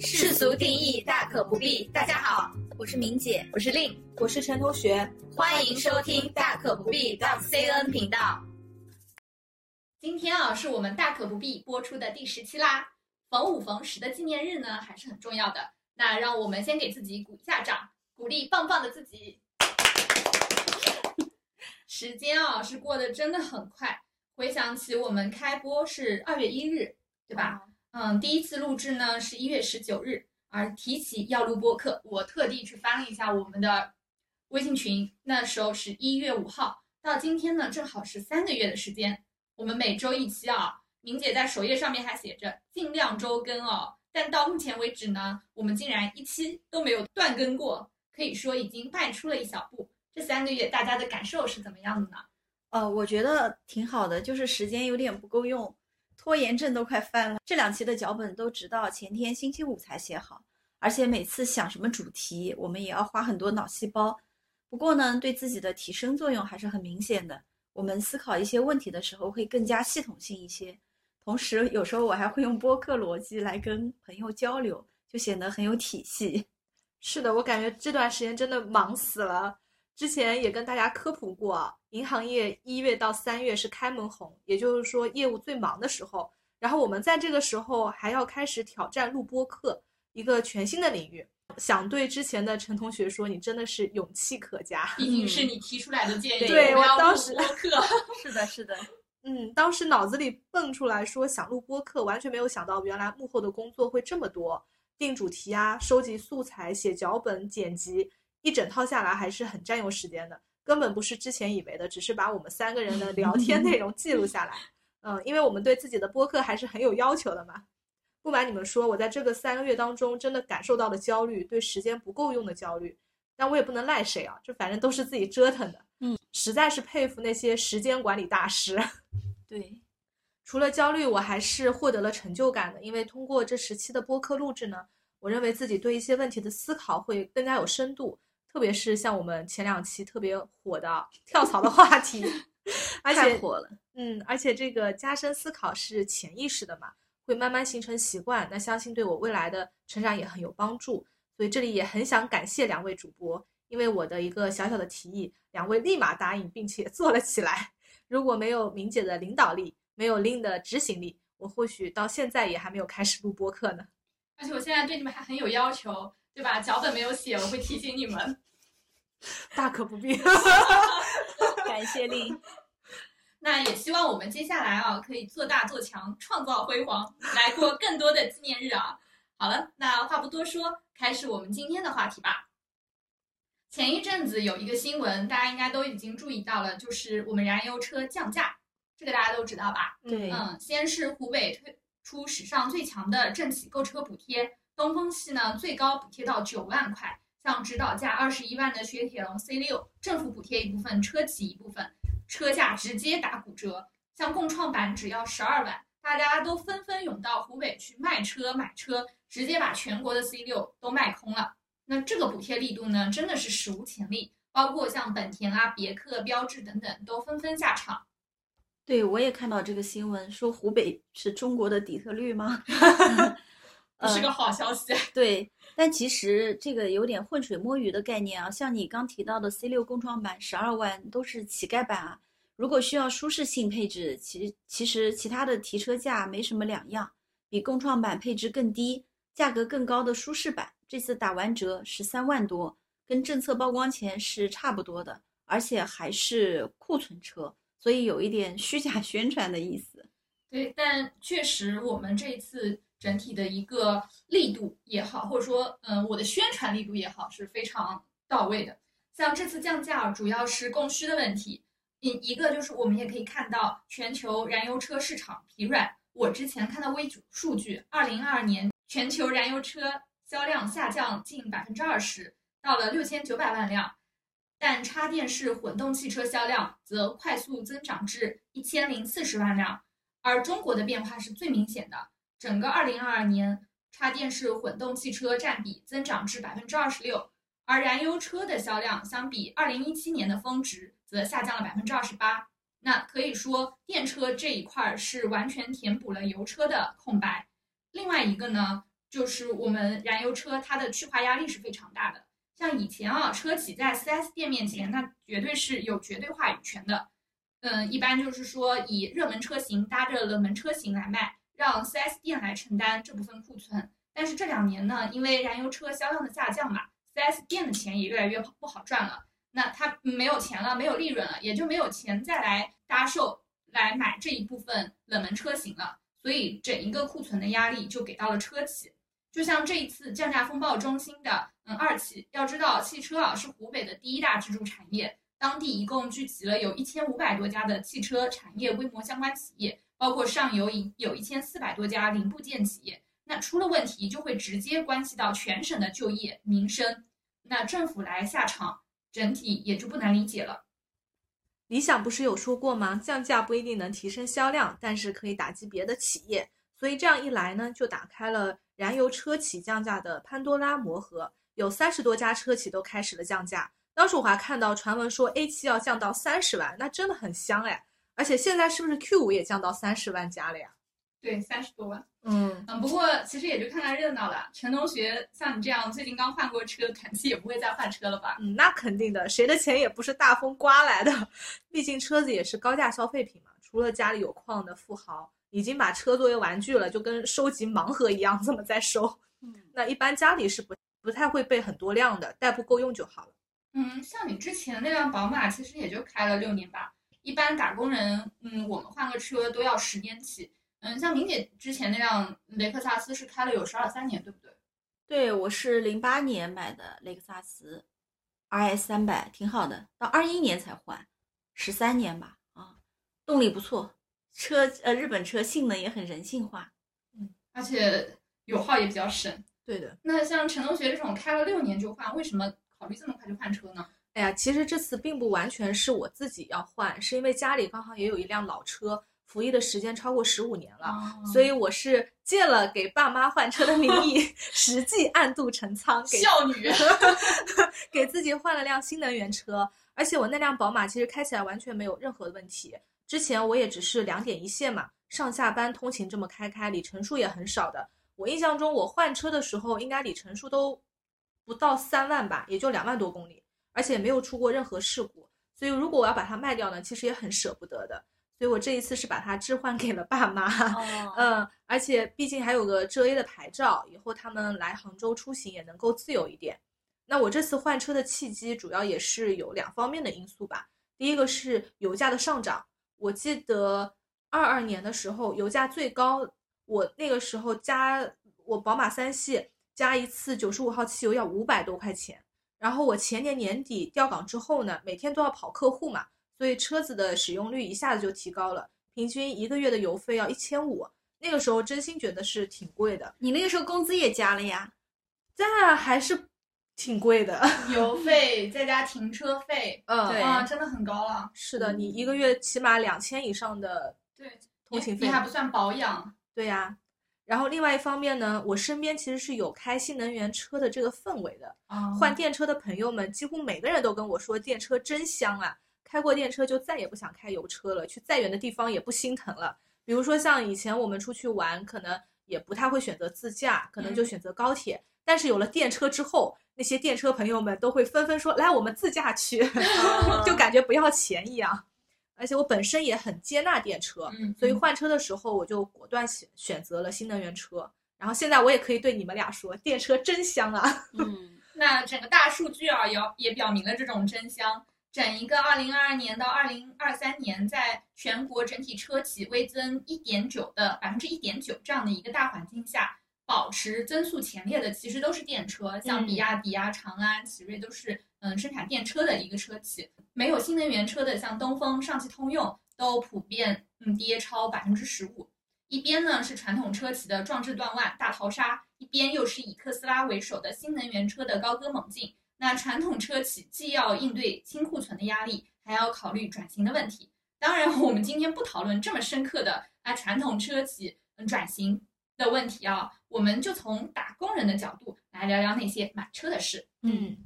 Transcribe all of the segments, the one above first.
世俗定义大可不必。大家好，我是明姐，我是令，我是陈同学，欢迎收听大可不必 .cn 频道。今天啊，是我们大可不必播出的第十期啦。逢五逢十的纪念日呢，还是很重要的。那让我们先给自己鼓一下掌，鼓励棒棒的自己。时间啊，是过得真的很快。回想起我们开播是二月一日，对吧？嗯，第一次录制呢是一月十九日。而提起要录播客，我特地去翻了一下我们的微信群，那时候是一月五号，到今天呢正好是三个月的时间。我们每周一期啊，明姐在首页上面还写着尽量周更哦，但到目前为止呢，我们竟然一期都没有断更过，可以说已经迈出了一小步。这三个月大家的感受是怎么样的呢？呃，我觉得挺好的，就是时间有点不够用，拖延症都快犯了。这两期的脚本都直到前天星期五才写好，而且每次想什么主题，我们也要花很多脑细胞。不过呢，对自己的提升作用还是很明显的。我们思考一些问题的时候会更加系统性一些，同时有时候我还会用播客逻辑来跟朋友交流，就显得很有体系。是的，我感觉这段时间真的忙死了。之前也跟大家科普过，银行业一月到三月是开门红，也就是说业务最忙的时候。然后我们在这个时候还要开始挑战录播课，一个全新的领域。想对之前的陈同学说，你真的是勇气可嘉。毕竟是你提出来的建议，对我当时播客是的，是的，嗯，当时脑子里蹦出来说想录播课，完全没有想到原来幕后的工作会这么多，定主题啊，收集素材、写脚本、剪辑，一整套下来还是很占用时间的，根本不是之前以为的，只是把我们三个人的聊天 内容记录下来。嗯，因为我们对自己的播客还是很有要求的嘛。不瞒你们说，我在这个三个月当中，真的感受到了焦虑，对时间不够用的焦虑。但我也不能赖谁啊，这反正都是自己折腾的。嗯，实在是佩服那些时间管理大师。对，除了焦虑，我还是获得了成就感的，因为通过这十期的播客录制呢，我认为自己对一些问题的思考会更加有深度，特别是像我们前两期特别火的跳槽的话题，而且火了。嗯，而且这个加深思考是潜意识的嘛。会慢慢形成习惯，那相信对我未来的成长也很有帮助。所以这里也很想感谢两位主播，因为我的一个小小的提议，两位立马答应并且做了起来。如果没有明姐的领导力，没有令的执行力，我或许到现在也还没有开始录播课呢。而且我现在对你们还很有要求，对吧？脚本没有写，我会提醒你们。大可不必，感谢令。那也希望我们接下来啊，可以做大做强，创造辉煌，来过更多的纪念日啊！好了，那话不多说，开始我们今天的话题吧。前一阵子有一个新闻，大家应该都已经注意到了，就是我们燃油车降价，这个大家都知道吧？对，嗯，先是湖北推出史上最强的政企购车补贴，东风系呢最高补贴到九万块，像指导价二十一万的雪铁龙 C 六，政府补贴一部分，车企一部分。车价直接打骨折，像共创版只要十二万，大家都纷纷涌到湖北去卖车买车，直接把全国的 C 六都卖空了。那这个补贴力度呢，真的是史无前例，包括像本田啊、别克、标致等等都纷纷下场。对，我也看到这个新闻，说湖北是中国的底特律吗？是个好消息。对，但其实这个有点浑水摸鱼的概念啊。像你刚提到的 C 六共创版十二万都是乞丐版啊。如果需要舒适性配置，其其实其他的提车价没什么两样，比共创版配置更低、价格更高的舒适版，这次打完折十三万多，跟政策曝光前是差不多的，而且还是库存车，所以有一点虚假宣传的意思。对，但确实我们这一次。整体的一个力度也好，或者说，嗯，我的宣传力度也好，是非常到位的。像这次降价，主要是供需的问题。一一个就是我们也可以看到，全球燃油车市场疲软。我之前看到微数据，二零二二年全球燃油车销量下降近百分之二十，到了六千九百万辆，但插电式混动汽车销量则快速增长至一千零四十万辆。而中国的变化是最明显的。整个二零二二年，插电式混动汽车占比增长至百分之二十六，而燃油车的销量相比二零一七年的峰值则下降了百分之二十八。那可以说，电车这一块是完全填补了油车的空白。另外一个呢，就是我们燃油车它的去化压力是非常大的。像以前啊，车企在 4S 店面前，那绝对是有绝对话语权的。嗯，一般就是说以热门车型搭着冷门车型来卖，让 4S 店来承担这部分库存。但是这两年呢，因为燃油车销量的下降嘛，4S 店的钱也越来越不好赚了。那他没有钱了，没有利润了，也就没有钱再来搭售来买这一部分冷门车型了。所以整一个库存的压力就给到了车企。就像这一次降价风暴中心的，嗯，二汽，要知道汽车啊是湖北的第一大支柱产业，当地一共聚集了有一千五百多家的汽车产业规模相关企业，包括上游有一千四百多家零部件企业。那出了问题，就会直接关系到全省的就业民生。那政府来下场，整体也就不难理解了。理想不是有说过吗？降价不一定能提升销量，但是可以打击别的企业。所以这样一来呢，就打开了。燃油车企降价的潘多拉魔盒，有三十多家车企都开始了降价。当时我还看到传闻说 A7 要降到三十万，那真的很香哎！而且现在是不是 Q 五也降到三十万加了呀？对，三十多万。嗯嗯，不过其实也就看看热闹了。陈同学像你这样最近刚换过车，肯定也不会再换车了吧？嗯，那肯定的，谁的钱也不是大风刮来的，毕竟车子也是高价消费品嘛。除了家里有矿的富豪。已经把车作为玩具了，就跟收集盲盒一样，这么在收。嗯，那一般家里是不不太会备很多辆的，代步够用就好了。嗯，像你之前那辆宝马，其实也就开了六年吧。一般打工人，嗯，我们换个车都要十年起。嗯，像明姐之前那辆雷克萨斯是开了有十二三年，对不对？对，我是零八年买的雷克萨斯，RS 三百，挺好的，到二一年才换，十三年吧。啊，动力不错。车呃，日本车性能也很人性化，嗯，而且油耗也比较省。对的。那像陈同学这种开了六年就换，为什么考虑这么快就换车呢？哎呀，其实这次并不完全是我自己要换，是因为家里刚好也有一辆老车，服役的时间超过十五年了，所以我是借了给爸妈换车的名义，实际暗度陈仓给，孝女，给自己换了辆新能源车。而且我那辆宝马其实开起来完全没有任何的问题。之前我也只是两点一线嘛，上下班通勤这么开开，里程数也很少的。我印象中我换车的时候，应该里程数都不到三万吧，也就两万多公里，而且没有出过任何事故。所以如果我要把它卖掉呢，其实也很舍不得的。所以我这一次是把它置换给了爸妈。嗯，而且毕竟还有个浙 A 的牌照，以后他们来杭州出行也能够自由一点。那我这次换车的契机主要也是有两方面的因素吧。第一个是油价的上涨。我记得二二年的时候，油价最高，我那个时候加我宝马三系加一次九十五号汽油要五百多块钱。然后我前年年底调岗之后呢，每天都要跑客户嘛，所以车子的使用率一下子就提高了，平均一个月的油费要一千五。那个时候真心觉得是挺贵的。你那个时候工资也加了呀？但还是。挺贵的，油费再加停车费，嗯，对，真的很高了。是的，你一个月起码两千以上的对通勤费，你还不算保养。对呀，然后另外一方面呢，我身边其实是有开新能源车的这个氛围的，换电车的朋友们几乎每个人都跟我说电车真香啊，开过电车就再也不想开油车了，去再远的地方也不心疼了。比如说像以前我们出去玩，可能也不太会选择自驾，可能就选择高铁，但是有了电车之后。那些电车朋友们都会纷纷说：“来，我们自驾去，就感觉不要钱一样。”而且我本身也很接纳电车，所以换车的时候我就果断选选择了新能源车。然后现在我也可以对你们俩说，电车真香啊！嗯，那整个大数据啊，也也表明了这种真香。整一个二零二二年到二零二三年，在全国整体车企微增一点九的百分之一点九这样的一个大环境下。保持增速前列的其实都是电车，像比亚迪啊、长安、奇瑞都是嗯生产电车的一个车企。没有新能源车的，像东风、上汽通用都普遍嗯跌超百分之十五。一边呢是传统车企的壮志断腕、大逃杀，一边又是以特斯拉为首的新能源车的高歌猛进。那传统车企既要应对清库存的压力，还要考虑转型的问题。当然，我们今天不讨论这么深刻的啊传统车企嗯转型。的问题啊，我们就从打工人的角度来聊聊那些买车的事。嗯，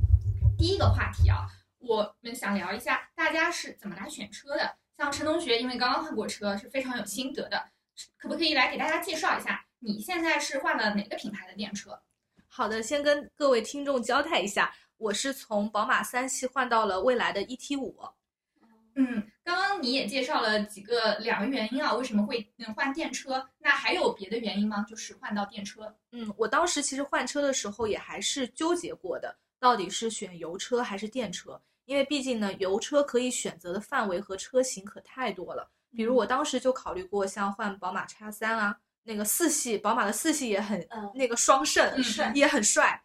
第一个话题啊，我们想聊一下大家是怎么来选车的。像陈同学，因为刚刚换过车，是非常有心得的，可不可以来给大家介绍一下你现在是换了哪个品牌的电车？好的，先跟各位听众交代一下，我是从宝马三系换到了蔚来的 ET 五。嗯，刚刚你也介绍了几个两个原因啊，为什么会嗯换电车？那还有别的原因吗？就是换到电车。嗯，我当时其实换车的时候也还是纠结过的，到底是选油车还是电车？因为毕竟呢，油车可以选择的范围和车型可太多了。比如我当时就考虑过像换宝马叉三啊，那个四系，宝马的四系也很、嗯那个双肾，嗯帅也很帅。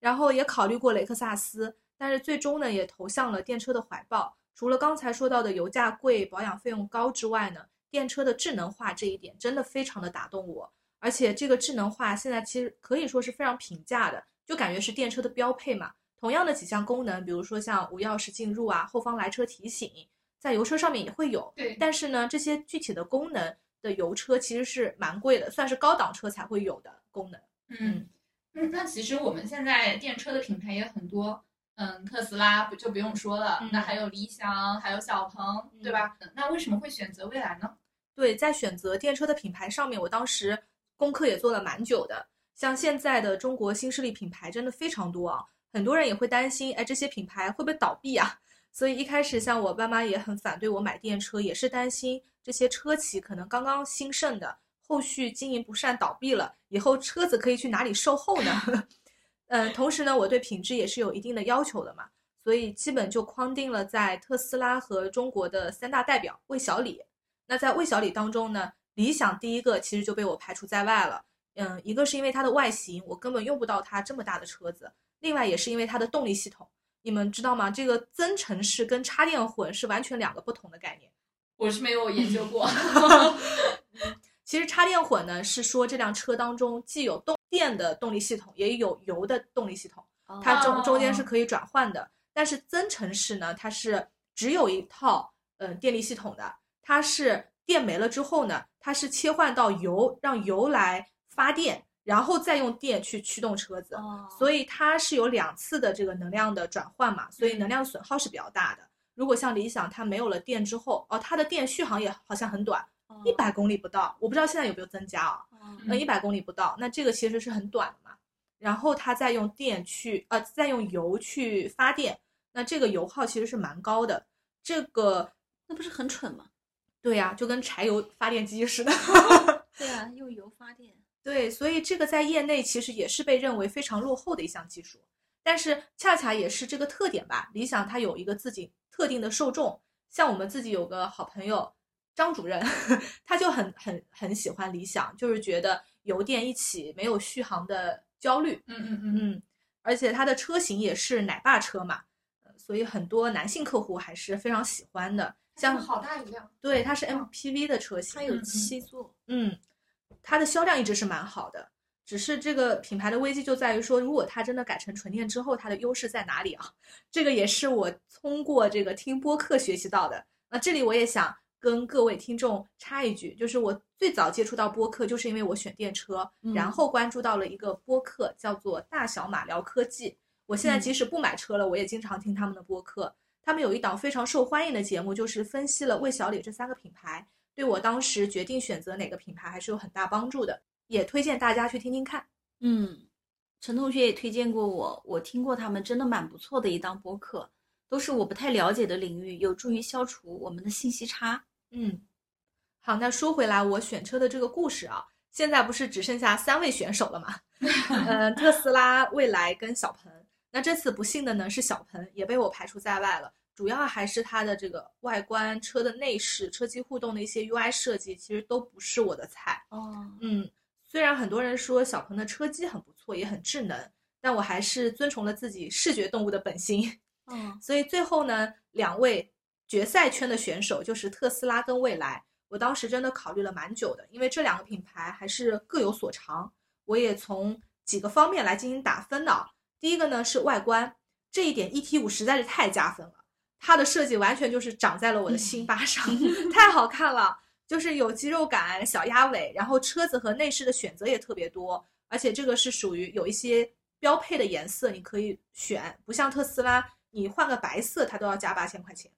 然后也考虑过雷克萨斯，但是最终呢也投向了电车的怀抱。除了刚才说到的油价贵、保养费用高之外呢，电车的智能化这一点真的非常的打动我。而且这个智能化现在其实可以说是非常平价的，就感觉是电车的标配嘛。同样的几项功能，比如说像无钥匙进入啊、后方来车提醒，在油车上面也会有。对，但是呢，这些具体的功能的油车其实是蛮贵的，算是高档车才会有的功能。嗯嗯，那其实我们现在电车的品牌也很多，嗯，特斯拉不就不用说了，嗯那还有理想，还有小鹏，对吧？那为什么会选择蔚来呢？对，在选择电车的品牌上面，我当时功课也做了蛮久的。像现在的中国新势力品牌真的非常多啊，很多人也会担心，哎，这些品牌会不会倒闭啊？所以一开始像我爸妈也很反对我买电车，也是担心这些车企可能刚刚兴盛的，后续经营不善倒闭了，以后车子可以去哪里售后呢？嗯，同时呢，我对品质也是有一定的要求的嘛，所以基本就框定了在特斯拉和中国的三大代表魏小李。那在魏小李当中呢，理想第一个其实就被我排除在外了。嗯，一个是因为它的外形，我根本用不到它这么大的车子；另外也是因为它的动力系统。你们知道吗？这个增程式跟插电混是完全两个不同的概念。我是没有研究过。其实插电混呢是说这辆车当中既有动电的动力系统，也有油的动力系统，它中中间是可以转换的。但是增程式呢，它是只有一套嗯、呃电力系统的，它是电没了之后呢，它是切换到油，让油来发电，然后再用电去驱动车子。哦，所以它是有两次的这个能量的转换嘛，所以能量损耗是比较大的。如果像理想，它没有了电之后，哦，它的电续航也好像很短，一百公里不到，我不知道现在有没有增加啊？哦呃，一百公里不到，那这个其实是很短的嘛。然后它再用电去，呃，再用油去发电，那这个油耗其实是蛮高的。这个那不是很蠢吗？对呀、就跟柴油发电机似的。对啊，用油发电。对，所以这个在业内其实也是被认为非常落后的一项技术，但是恰恰也是这个特点吧。理想它有一个自己特定的受众，像我们自己有个好朋友张主任，他就很很很喜欢理想，就是觉得油电一起没有续航的焦虑，嗯嗯嗯，嗯，而且它的车型也是奶爸车嘛，呃所以很多男性客户还是非常喜欢的。像好大一辆。对，它是 MPV 的车型，它有七座，嗯，它的销量一直是蛮好的，只是这个品牌的危机就在于说，如果它真的改成纯电之后，它的优势在哪里啊？这个也是我通过这个听播客学习到的。那这里我也想跟各位听众插一句，就是我最早接触到播客，就是因为我选电车，然嗯后关注到了一个播客，叫做大小马聊科技。我现在嗯即使不买车了，我也经常听他们的播客。他们有一档非常受欢迎的节目，就是分析了魏小李这三个品牌，对我当时决定选择哪个品牌还是有很大帮助的，也推荐大家去听听看。嗯，陈同学也推荐过我，我听过他们真的蛮不错的一档播客，都是我不太了解的领域，有助于消除我们的信息差。嗯，好，那说回来，我选车的这个故事啊，现在不是只剩下三位选手了吗？嗯，特斯拉、蔚来跟小鹏。那这次不幸的呢是小鹏也被我排除在外了，主要还是它的这个外观、车的内饰、车机互动的一些 UI 设计，其实都不是我的菜。哦，嗯，虽然很多人说小鹏的车机很不错，也很智能，但我还是遵从了自己视觉动物的本心。哦，所以最后呢，两位决赛圈的选手就是特斯拉跟蔚来。我当时真的考虑了蛮久的，因为这两个品牌还是各有所长。我也从几个方面来进行打分的啊。第一个呢是外观，这一点 ET 五实在是太加分了，它的设计完全就是长在了我的心巴上，太好看了，就是有肌肉感、小鸭尾，然后车子和内饰的选择也特别多，而且这个是属于有一些标配的颜色你可以选，不像特斯拉，你换个白色它都要加八千块钱。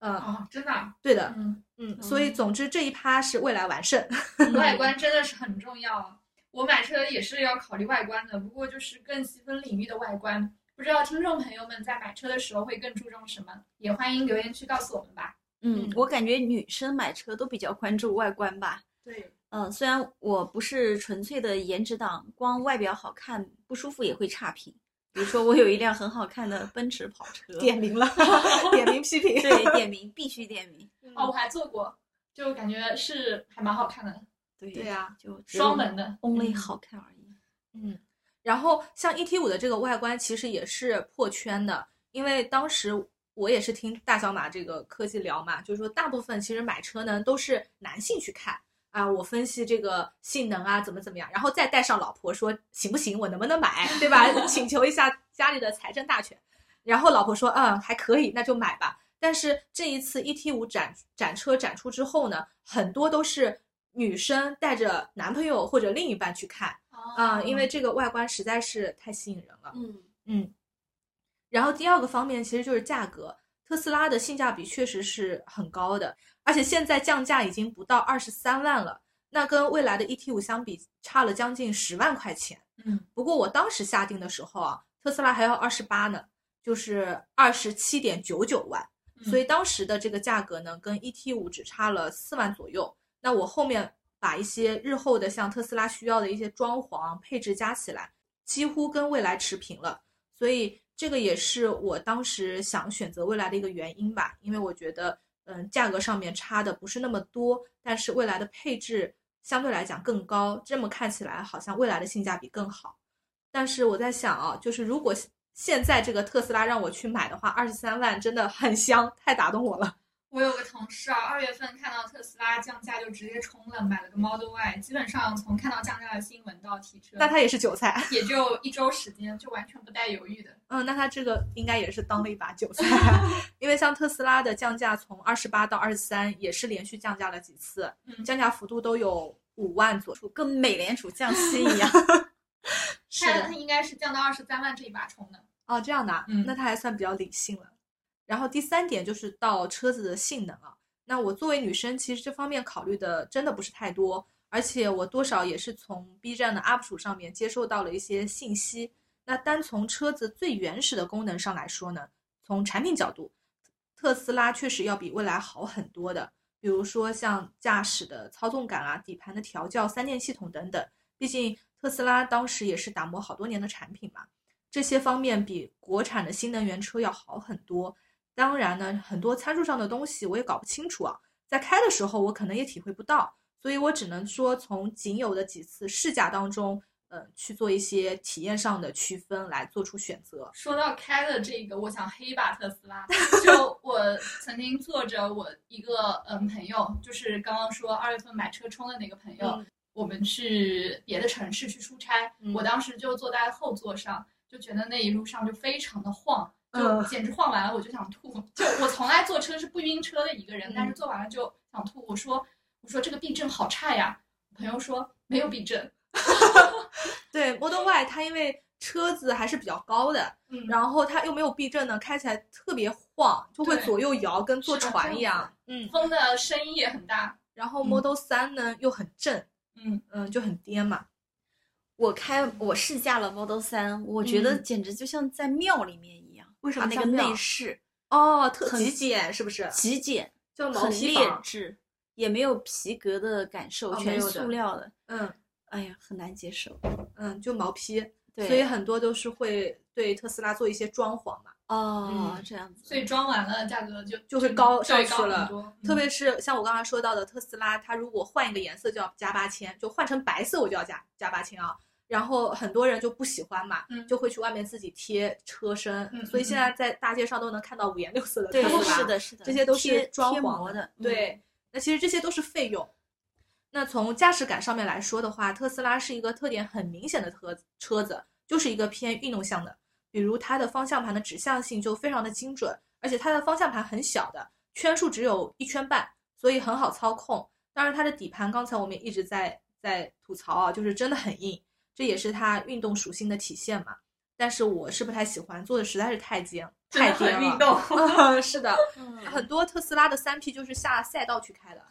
嗯，哦，真的啊，对的，嗯，嗯，所以总之这一趴是未来完胜。外观 真的是很重要啊。我买车也是要考虑外观的，不过就是更细分领域的外观。不知道听众朋友们在买车的时候会更注重什么？也欢迎留言区告诉我们吧。嗯，我感觉女生买车都比较关注外观吧。对，嗯，虽然我不是纯粹的颜值党，光外表好看不舒服也会差评。比如说，我有一辆很好看的奔驰跑车，点名了，点名批评。对，点名必须点名。哦，我还坐过，就感觉是还蛮好看的。对对呀，就双门的，only 好看而已。嗯，然后像 ET 五的这个外观其实也是破圈的，因为当时我也是听大小马这个科技聊嘛，就是说大部分其实买车呢都是男性去看。啊，我分析这个性能啊，怎么怎么样，然后再带上老婆说行不行，我能不能买，对吧？请求一下家里的财政大权，然后老婆说嗯还可以，那就买吧。但是这一次 ET 五展展车展出之后呢，很多都是女生带着男朋友或者另一半去看啊，因为这个外观实在是太吸引人了。嗯嗯。然后第二个方面其实就是价格，特斯拉的性价比确实是很高的。而且现在降价已经不到二十三万了，那跟未来的 ET 五相比，差了将近十万块钱。嗯，不过我当时下定的时候啊，特斯拉还要二十八呢，就是二十七点九九万。所以当时的这个价格呢，跟 ET 五只差了四万左右。那我后面把一些日后的像特斯拉需要的一些装潢配置加起来，几乎跟未来持平了。所以这个也是我当时想选择未来的一个原因吧，因为我觉得。嗯，价格上面差的不是那么多，但是未来的配置相对来讲更高，这么看起来好像未来的性价比更好。但是我在想啊，就是如果现在这个特斯拉让我去买的话，二十三万真的很香，太打动我了。我有个同事啊，二月份看到特斯拉降价就直接冲了，买了个 Model Y。基本上从看到降价的新闻到提车，那他也是韭菜，也就一周时间，就完全不带犹豫的。嗯，那他这个应该也是当了一把韭菜，因为像特斯拉的降价从二十八到二十三，也是连续降价了几次，降价幅度都有五万左右，跟美联储降息一样。是的，他应该是降到二十三万这一把冲的。哦，这样的，嗯，那他还算比较理性了。然后第三点就是到车子的性能啊，那我作为女生，其实这方面考虑的真的不是太多，而且我多少也是从 B 站的 UP 主上面接受到了一些信息。那单从车子最原始的功能上来说呢，从产品角度，特斯拉确实要比蔚来好很多的，比如说像驾驶的操纵感啊、底盘的调教、三电系统等等。毕竟特斯拉当时也是打磨好多年的产品嘛，这些方面比国产的新能源车要好很多。当然呢，很多参数上的东西我也搞不清楚啊，在开的时候我可能也体会不到，所以我只能说从仅有的几次试驾当中，呃，去做一些体验上的区分，来做出选择。说到开的这个，我想黑一把特斯拉。就 我曾经坐着我一个嗯朋友，就是刚刚说二月份买车充的那个朋友，我们去别的城市去出差，我当时就坐在后座上，就觉得那一路上就非常的晃。就简直晃完了，我就想吐。就我从来坐车是不晕车的一个人，但是坐完了就想吐。我说我说这个避震好差呀。朋友说没有避震。对，Model Y 它因为车子还是比较高的，嗯，然后它又没有避震呢，开起来特别晃，就会左右摇，跟坐船一样。嗯，风的声音也很大。然后 Model 3呢又很震，嗯嗯，就很颠嘛。我开我试驾了 Model 3，我觉得简直就像在庙里面一样。为什么那个内饰哦，特极简是不是？极简，就很劣质，也没有皮革的感受，全塑料的。嗯，哎呀，很难接受。嗯，就毛坯，对，所以很多都是会对特斯拉做一些装潢嘛。哦，这样子，所以装完了价格就就会高上去了。特别嗯是像我刚刚说到的特斯拉，它如果换一个颜色就要加八千，就换成白色我就要加加八千啊。然后很多人就不喜欢嘛，嗯就会去外面自己贴车身，嗯所以现在在大街上都能看到五颜六色的特对，斯拉，是的，是的，这些都是贴装潢膜的。对，那其实这些都是费用。那从驾驶感上面来说的话，特斯拉是一个特点很明显的车车子，就是一个偏运动向的。比如它的方向盘的指向性就非常的精准，而且它的方向盘很小的，圈数只有一圈半，所以很好操控。当然它的底盘，刚才我们也一直在在吐槽啊，就是真的很硬，这也是它运动属性的体现嘛。但是我是不太喜欢，做的实在是太尖，太尖了。运动，是的，嗯很多特斯拉的三 P 就是下赛道去开的。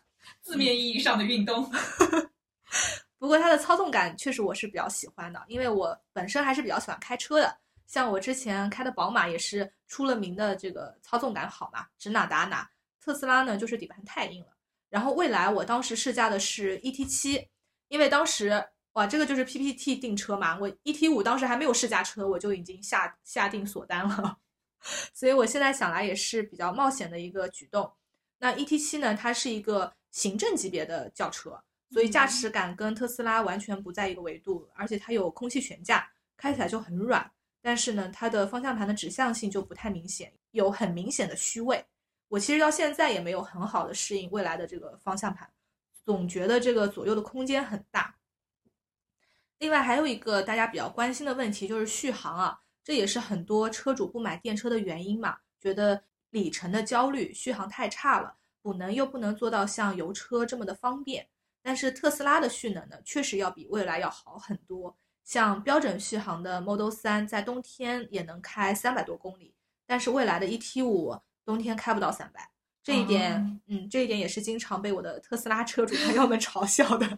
字面意义上的运动。不过它的操纵感确实我是比较喜欢的，因为我本身还是比较喜欢开车的。像我之前开的宝马也是出了名的这个操纵感好嘛，指哪打哪。特斯拉呢就是底盘太硬了。然后蔚来我当时试驾的是 ET 七，因为当时哇这个就是 PPT 订车嘛，我 ET 五当时还没有试驾车，我就已经下下定锁单了。所以我现在想来也是比较冒险的一个举动。那 ET 七呢，它是一个行政级别的轿车，所以驾驶感跟特斯拉完全不在一个维度，而且它有空气悬架，开起来就很软。但是呢，它的方向盘的指向性就不太明显，有很明显的虚位。我其实到现在也没有很好的适应未来的这个方向盘，总觉得这个左右的空间很大。另外还有一个大家比较关心的问题就是续航啊，这也是很多车主不买电车的原因嘛，觉得里程的焦虑，续航太差了，补能又不能做到像油车这么的方便。但是特斯拉的续能呢，确实要比蔚来要好很多。像标准续航的 Model 3在冬天也能开三百多公里，但是蔚来的 ET5 冬天开不到三百，这一点，嗯，这一点也是经常被我的特斯拉车主朋友们嘲笑的。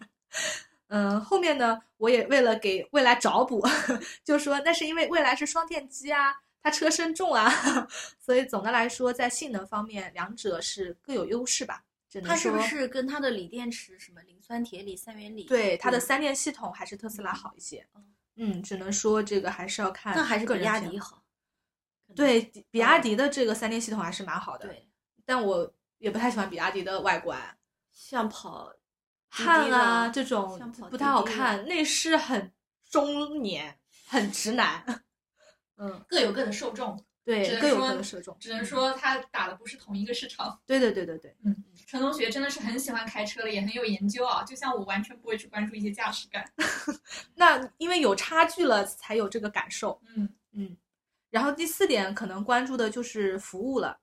嗯，后面呢，我也为了给未来找补，就说那是因为未来是双电机啊，它车身重啊，所以总的来说在性能方面两者是各有优势吧。它是不是跟它的锂电池什么磷酸铁锂、三元锂？对，它的三电系统还是特斯拉好一些。嗯，只能说这个还是要看。那还是比亚迪好。对，比亚迪的这个三电系统还是蛮好的。对，但我也不太喜欢比亚迪的外观，像跑汉啊这种不太好看，内饰很中年，很直男。嗯，各有各的受众。对，各有各的受众，只能说他打的不是同一个市场。对对对对对，嗯，陈同学真的是很喜欢开车了，也很有研究啊。就像我完全不会去关注一些驾驶感，那因为有差距了才有这个感受。嗯嗯，然后第四点可能关注的就是服务了。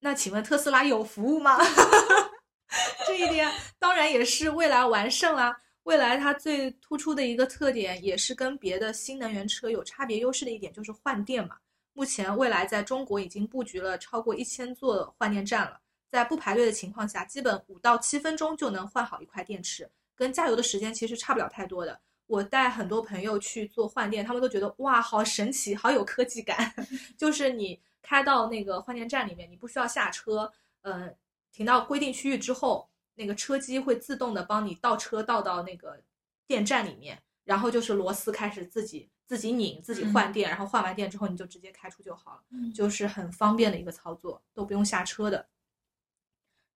那请问特斯拉有服务吗？这一点当然也是未来完胜啦。未来它最突出的一个特点，也是跟别的新能源车有差别优势的一点，就是换电嘛。目前，蔚来在中国已经布局了超过一千座换电站了，在不排队的情况下，基本五到七分钟就能换好一块电池，跟加油的时间其实差不了太多的。我带很多朋友去做换电，他们都觉得哇，好神奇，好有科技感。就是你开到那个换电站里面，你不需要下车，嗯，停到规定区域之后，那个车机会自动的帮你倒车倒到那个电站里面，然后就是螺丝开始自己。自己拧，自己换电，然后换完电之后你就直接开出就好了，就是很方便的一个操作，都不用下车的。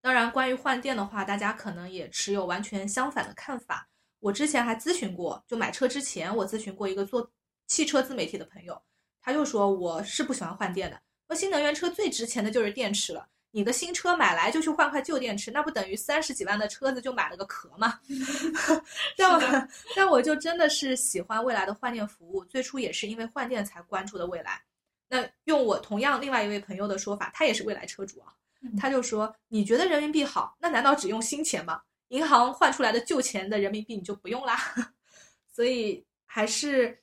当然，关于换电的话，大家可能也持有完全相反的看法。我之前还咨询过，就买车之前我咨询过一个做汽车自媒体的朋友，他就说我是不喜欢换电的，说新能源车最值钱的就是电池了。你的新车买来就去换块旧电池，那不等于三十几万的车子就买了个壳吗？但我但我就真的是喜欢未来的换电服务，最初也是因为换电才关注的未来。那用我同样另外一位朋友的说法，他也是未来车主啊，他就说：“你觉得人民币好，那难道只用新钱吗？银行换出来的旧钱的人民币你就不用啦？” 所以还是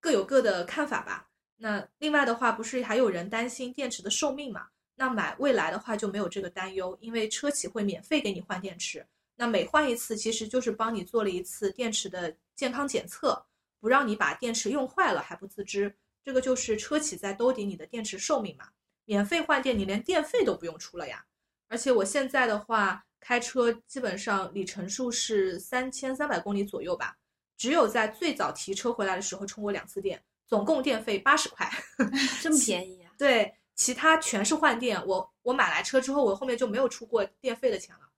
各有各的看法吧。那另外的话，不是还有人担心电池的寿命嘛？那买蔚来的话就没有这个担忧，因为车企会免费给你换电池。那每换一次，其实就是帮你做了一次电池的健康检测，不让你把电池用坏了还不自知。这个就是车企在兜底你的电池寿命嘛。免费换电，你连电费都不用出了呀。而且我现在的话，开车基本上里程数是三千三百公里左右吧，只有在最早提车回来的时候充过两次电，总共电费八十块，这么便宜啊？对。其他全是换电，我我买来车之后，我后面就没有出过电费的钱了，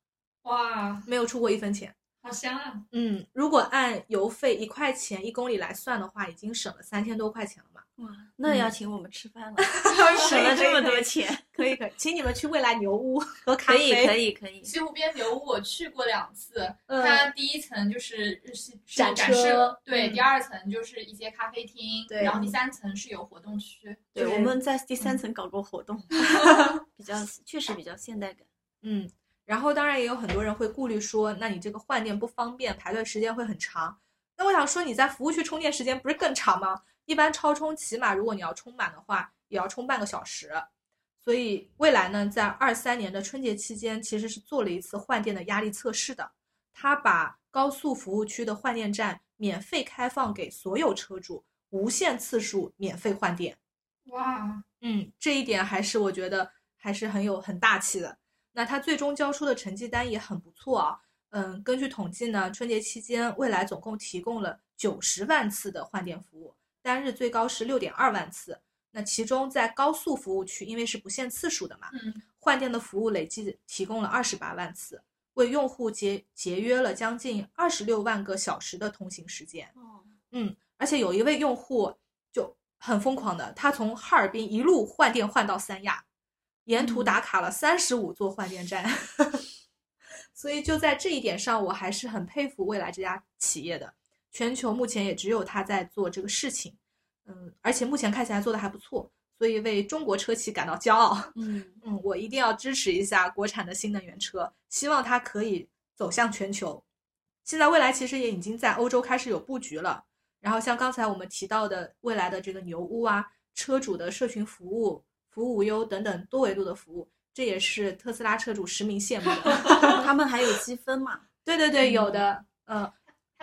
哇，没有出过一分钱，好香啊！嗯，如果按油费一块钱一公里来算的话，已经省了三千多块钱了嘛。哇，那要请我们吃饭了，省了这么多钱，可以可以，请你们去未来牛屋 喝咖啡，可以可以可以。西湖边牛屋我去过两次，它第一层就是日系展展车，对，第二层就是一些咖啡厅，对，然后第三层是有活动区，对，我们在第三层搞过活动，比较确实比较现代感，嗯，然后当然也有很多人会顾虑说，那你这个换电不方便，排队时间会很长。那我想说，你在服务区充电时间不是更长吗？一般超充起码如果你要充满的话，也要充半个小时。所以未来呢，在二三年的春节期间，其实是做了一次换电的压力测试的。他把高速服务区的换电站免费开放给所有车主，无限次数免费换电。哇，嗯，这一点还是我觉得还是很有很大气的。那他最终交出的成绩单也很不错啊。嗯，根据统计呢，春节期间蔚来总共提供了九十万次的换电服务，单日最高是六点二万次。那其中在高速服务区，因为是不限次数的嘛，嗯，换电的服务累计提供了二十八万次，为用户节节约了将近二十六万个小时的通行时间。哦，嗯，而且有一位用户就很疯狂的，他从哈尔滨一路换电换到三亚，沿途打卡了三十五座换电站。所以就在这一点上，我还是很佩服未来这家企业的。全球目前也只有他在做这个事情，嗯，而且目前看起来做的还不错，所以为中国车企感到骄傲。嗯 嗯，我一定要支持一下国产的新能源车，希望它可以走向全球。现在蔚来其实也已经在欧洲开始有布局了。然后像刚才我们提到的蔚来的这个牛屋啊，车主的社群服务、服务无忧等等多维度的服务，这也是特斯拉车主实名羡慕的。他们还有积分嘛？对对对，有的，嗯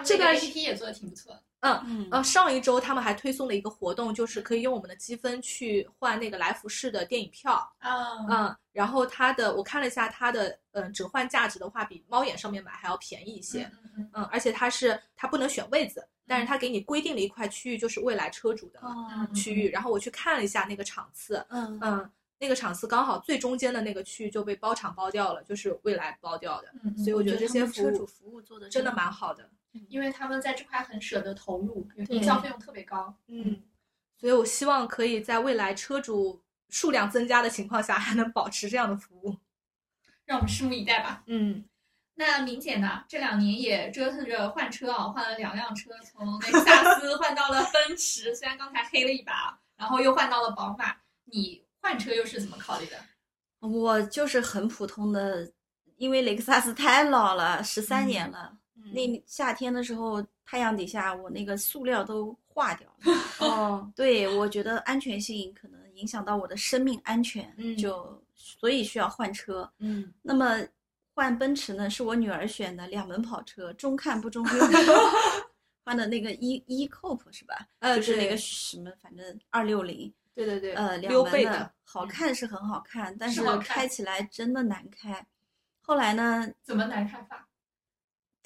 这个 APP 也做的挺不错的。嗯。嗯呃，上一周他们还推送了一个活动，就是可以用我们的积分去换那个来福士的电影票。啊，嗯，然后它的我看了一下它的嗯折换价值的话，比猫眼上面买还要便宜一些。嗯嗯嗯，而且它是它不能选位子，但是它给你规定了一块区域，就是未来车主的哦区域。然后我去看了一下那个场次，嗯嗯，那个场次刚好最中间的那个区域就被包场包掉了，就是未来包掉的。嗯，所以我觉得这些服务主服务做的真的蛮好的。因为他们在这块很舍得投入，营销费用特别高。嗯，所以我希望可以在未来车主数量增加的情况下，还能保持这样的服务。让我们拭目以待吧。嗯，那明姐呢？这两年也折腾着换车啊，换了两辆车，从雷克萨斯换到了奔驰，虽然刚才黑了一把，然后又换到了宝马。你换车又是怎么考虑的？我就是很普通的，因为雷克萨斯太老了，十三年了。那夏天的时候，太阳底下我那个塑料都化掉了。哦，对，我觉得安全性可能影响到我的生命安全，嗯就所以需要换车。嗯那么换奔驰呢，是我女儿选的两门跑车，中看不中用。换的那个 E E Coupe 是吧？呃就是那个什么，反正二六零，对对对，呃，两门的的，好看是很好看，但是开起来真的难开。后来呢，怎么难看法？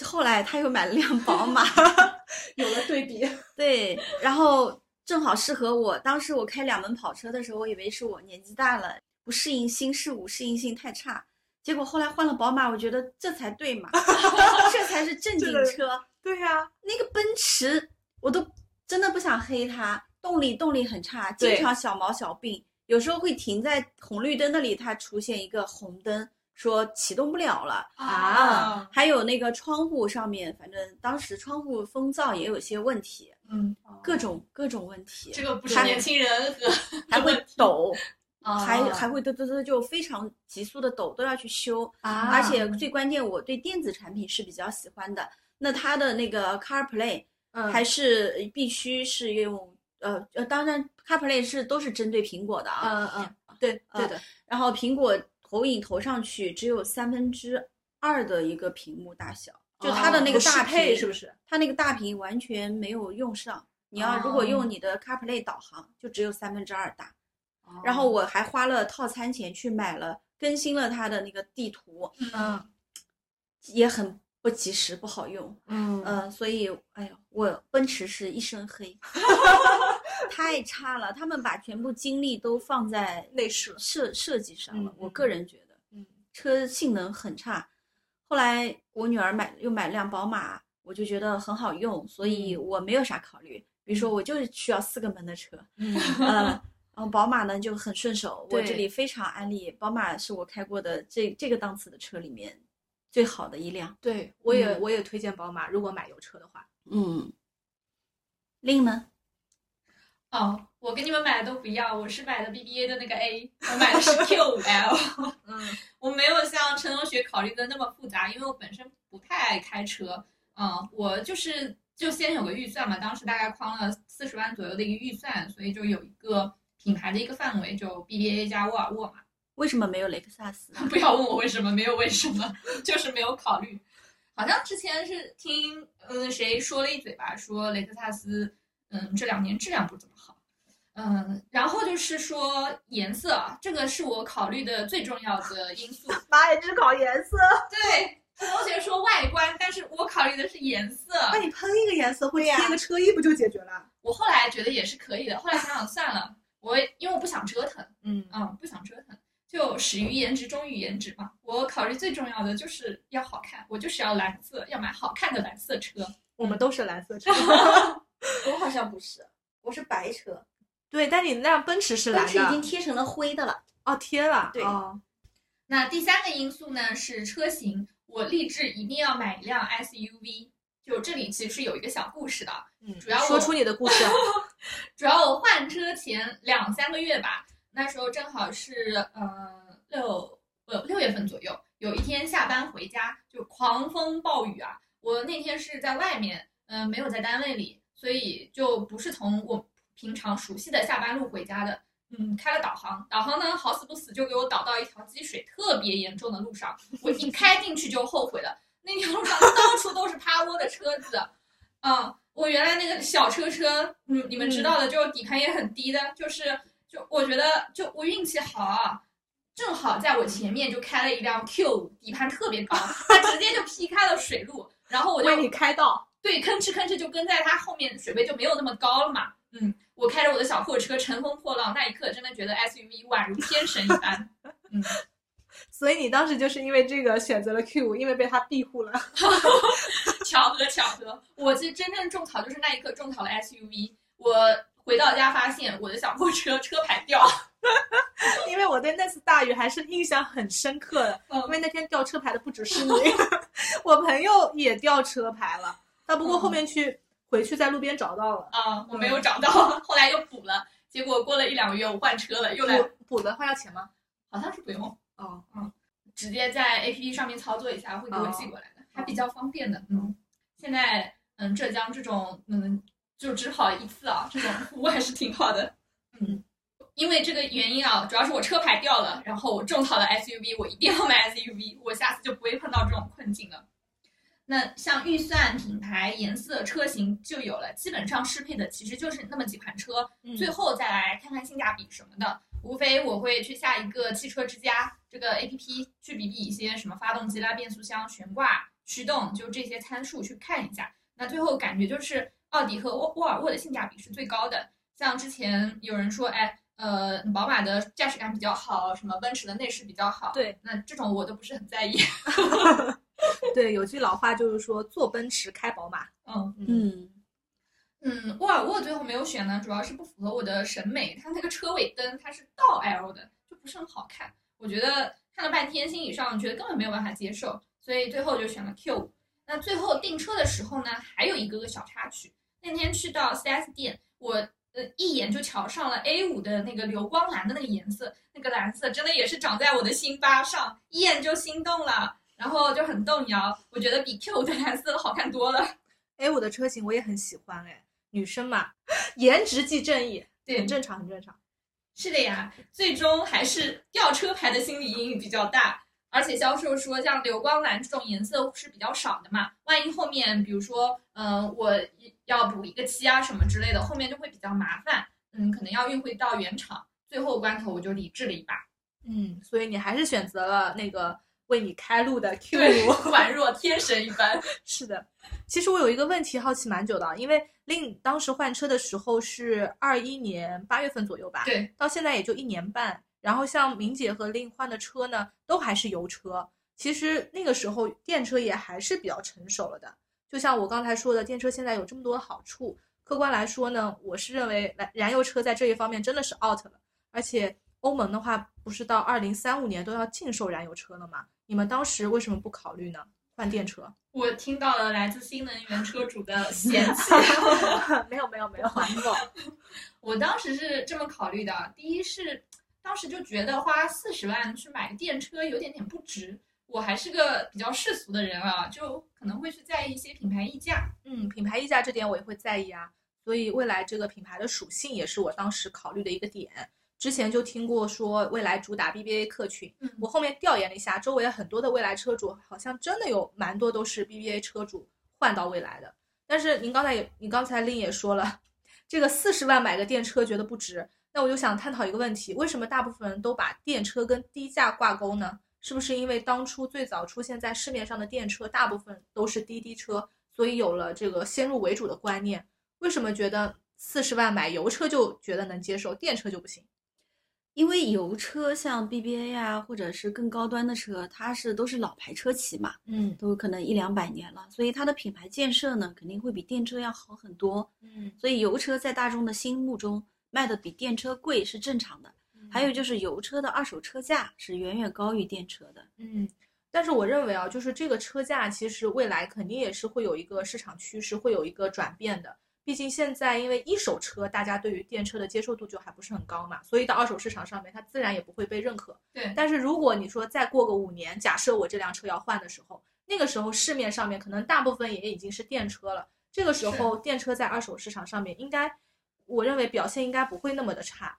后来他又买了辆宝马，有了对比。对，然后正好适合我。当时我开两门跑车的时候，我以为是我年纪大了，不适应新事物，适应性太差。结果后来换了宝马，我觉得这才对嘛，这才是正经车。对呀、那个奔驰，我都真的不想黑它，动力动力很差，经常小毛小病，有时候会停在红绿灯那里，它出现一个红灯，说启动不了了。啊还有那个窗户上面，反正当时窗户风噪也有些问题，嗯，各种各种问题，这个不是年轻人和还会 抖，啊还还会嘚嘚嘚就非常急速的抖，都要去修。啊而且最关键，我对电子产品是比较喜欢的。那它的那个 CarPlay 嗯还是必须是用呃呃，当然 CarPlay 是都是针对苹果的啊。嗯嗯，对对的，然后苹果投影投上去只有三分之二的一个屏幕大小，就它的那个大屏配是不是？它那个大屏完全没有用上。你要如果用你的 CarPlay 导航，就只有三分之二大。然后我还花了套餐钱去买了，更新了它的那个地图，嗯也很不及时，不好用。嗯呃，所以，哎呀，我奔驰是一身黑，太差了。他们把全部精力都放在内饰。设设计上了，嗯我个人觉得嗯车性能很差。后来我女儿买又买了辆宝马，我就觉得很好用，所以嗯我没有啥考虑。比如说，我就是需要四个门的车，嗯呃，然后宝马呢就很顺手。我这里非常安利，宝马是我开过的这这个档次的车里面最好的一辆。对，我也嗯我也推荐宝马，如果买油车的话。嗯，令呢？哦，我跟你们买的都不一样，我是买的 BBA 的那个 A，我买的是 Q5L。嗯 我没有像陈同学考虑的那么复杂，因为我本身不太爱开车。嗯，我就是就先有个预算嘛，当时大概框了四十万左右的一个预算，所以就有一个品牌的一个范围，就 BBA 加沃尔沃嘛。为什么没有雷克萨斯？不要问我为什么，没有为什么，就是没有考虑。好像之前是听嗯谁说了一嘴吧，说雷克萨斯嗯这两年质量不怎么好，嗯，然后就是说颜色，啊这个是我考虑的最重要的因素。妈呀，只考颜色，对，同学说外观，但是我考虑的是颜色。那你喷一个颜色或者贴个车衣不就解决了？我后来觉得也是可以的，后来想想算了，我因为我不想折腾，嗯嗯，不想折腾，就始于颜值，终于颜值嘛。我考虑最重要的就是要好看，我就是要蓝色，要买好看的蓝色车。我们都是蓝色车。我好像不是，我是白车，对，但你那辆奔驰是蓝奔驰已经。贴成了灰的了。哦，贴了。对哦，那第三个因素呢是车型，我立志一定要买一辆 SUV。就这里其实是有一个小故事的，嗯，主要我说出你的故事啊。主要我换车前两三个月吧，那时候正好是呃六呃六月份左右，有一天下班回家就狂风暴雨啊，我那天是在外面，嗯、没有在单位里，所以就不是从我平常熟悉的下班路回家的。嗯，开了导航，导航呢好死不死就给我导到一条积水特别严重的路上，我一开进去就后悔了。那条路上到处都是趴窝的车子，啊、我原来那个小车车，嗯，你们知道的，就底盘也很低的，就是就我觉得就我运气好啊，正好在我前面就开了一辆 Q，底盘特别高，它直接就劈开了水路，然后我就为你开道。对，吭哧吭哧就跟在它后面，水位就没有那么高了嘛。嗯，我开着我的小货车乘风破浪，那一刻真的觉得 SUV 宛如天神一般。嗯，所以你当时就是因为这个选择了 Q，因为被它庇护了。巧合巧合，我其实真正种草就是那一刻种草了 SUV。我回到家发现我的小破车车牌掉，因为我对那次大雨还是印象很深刻的，嗯因为那天掉车牌的不只是你，我朋友也掉车牌了，但不过后面去、回去在路边找到了。啊、我没有找到，后来又补了，结果过了一两个月我换车了，又来，补补的话要钱吗？好像是不用，哦，直接在 APP 上面操作一下会给我寄过来的，还比较方便的。嗯，现在嗯浙江这种嗯就只跑一次啊，这种服务还是挺好的。嗯，因为这个原因啊，主要是我车牌掉了，然后我种草了 SUV，我一定要买 SUV，我下次就不会碰到这种困境了。那像预算、品牌、颜色、车型就有了，基本上适配的其实就是那么几款车，嗯最后再来看看性价比什么的。无非我会去下一个汽车之家这个 APP 去比比一些什么发动机啦、变速箱、悬挂、驱动，就这些参数去看一下。那最后感觉就是奥迪和沃沃尔沃的性价比是最高的。像之前有人说，哎，呃，宝马的驾驶感比较好，什么奔驰的内饰比较好，对，那这种我都不是很在意。对，有句老话就是说坐奔驰开宝马。嗯嗯，嗯，沃尔沃最后没有选呢，主要是不符合我的审美，它那个车尾灯它是倒 L 的，就不是很好看。我觉得看了半天，心理上觉得根本没有办法接受，所以最后就选了 Q。那最后订车的时候呢，还有一个个小插曲。那天去到 4S 店，我呃一眼就瞧上了 A 五的那个流光蓝的那个颜色，那个蓝色真的也是长在我的心巴上，一眼就心动了，然后就很动摇。我觉得比 Q 的蓝色好看多了。A 五的车型我也很喜欢，哎，女生嘛，颜值即正义，对很正常，很正常。是的呀，最终还是吊车牌的心理阴影比较大。而且销售说，像流光蓝这种颜色是比较少的嘛，万一后面比如说，嗯、我要补一个漆啊什么之类的，后面就会比较麻烦，嗯，可能要运回到原厂。最后关头我就理智了一把，嗯，所以你还是选择了那个为你开路的 Q 对，五。宛若天神一般。是的，其实我有一个问题好奇蛮久的啊，因为令当时换车的时候是二一年八月份左右吧，对，到现在也就一年半。然后像明姐和令换的车呢，都还是油车。其实那个时候电车也还是比较成熟了的。就像我刚才说的，电车现在有这么多好处，客观来说呢，我是认为燃燃油车在这一方面真的是 out 了。而且欧盟的话，不是到二零三五年都要禁售燃油车了吗？你们当时为什么不考虑呢？换电车？我听到了来自新能源车主的嫌弃。没有没有 没有，环保。我当时是这么考虑的，第一是当时就觉得花四十万去买个电车有点点不值，我还是个比较世俗的人啊，就可能会去在意一些品牌溢价。嗯，品牌溢价这点我也会在意啊，所以未来这个品牌的属性也是我当时考虑的一个点。之前就听过说未来主打 BBA 客群，嗯我后面调研了一下，周围很多的未来车主好像真的有蛮多都是 BBA 车主换到未来的。但是您刚才也，你刚才令也说了，这个四十万买个电车觉得不值，那我就想探讨一个问题：为什么大部分人都把电车跟低价挂钩呢？是不是因为当初最早出现在市面上的电车大部分都是滴滴车，所以有了这个先入为主的观念？为什么觉得四十万买油车就觉得能接受，电车就不行？因为油车像 BBA 啊，或者是更高端的车，它是都是老牌车企嘛，嗯都可能一两百年了，所以它的品牌建设呢，肯定会比电车要好很多。嗯，所以油车在大众的心目中卖的比电车贵是正常的。还有就是油车的二手车价是远远高于电车的。嗯，但是我认为啊，就是这个车价其实未来肯定也是会有一个市场趋势，会有一个转变的。毕竟现在因为一手车大家对于电车的接受度就还不是很高嘛，所以到二手市场上面它自然也不会被认可。对，但是如果你说再过个五年，假设我这辆车要换的时候，那个时候市面上面可能大部分也已经是电车了，这个时候电车在二手市场上面应该，我认为表现应该不会那么的差。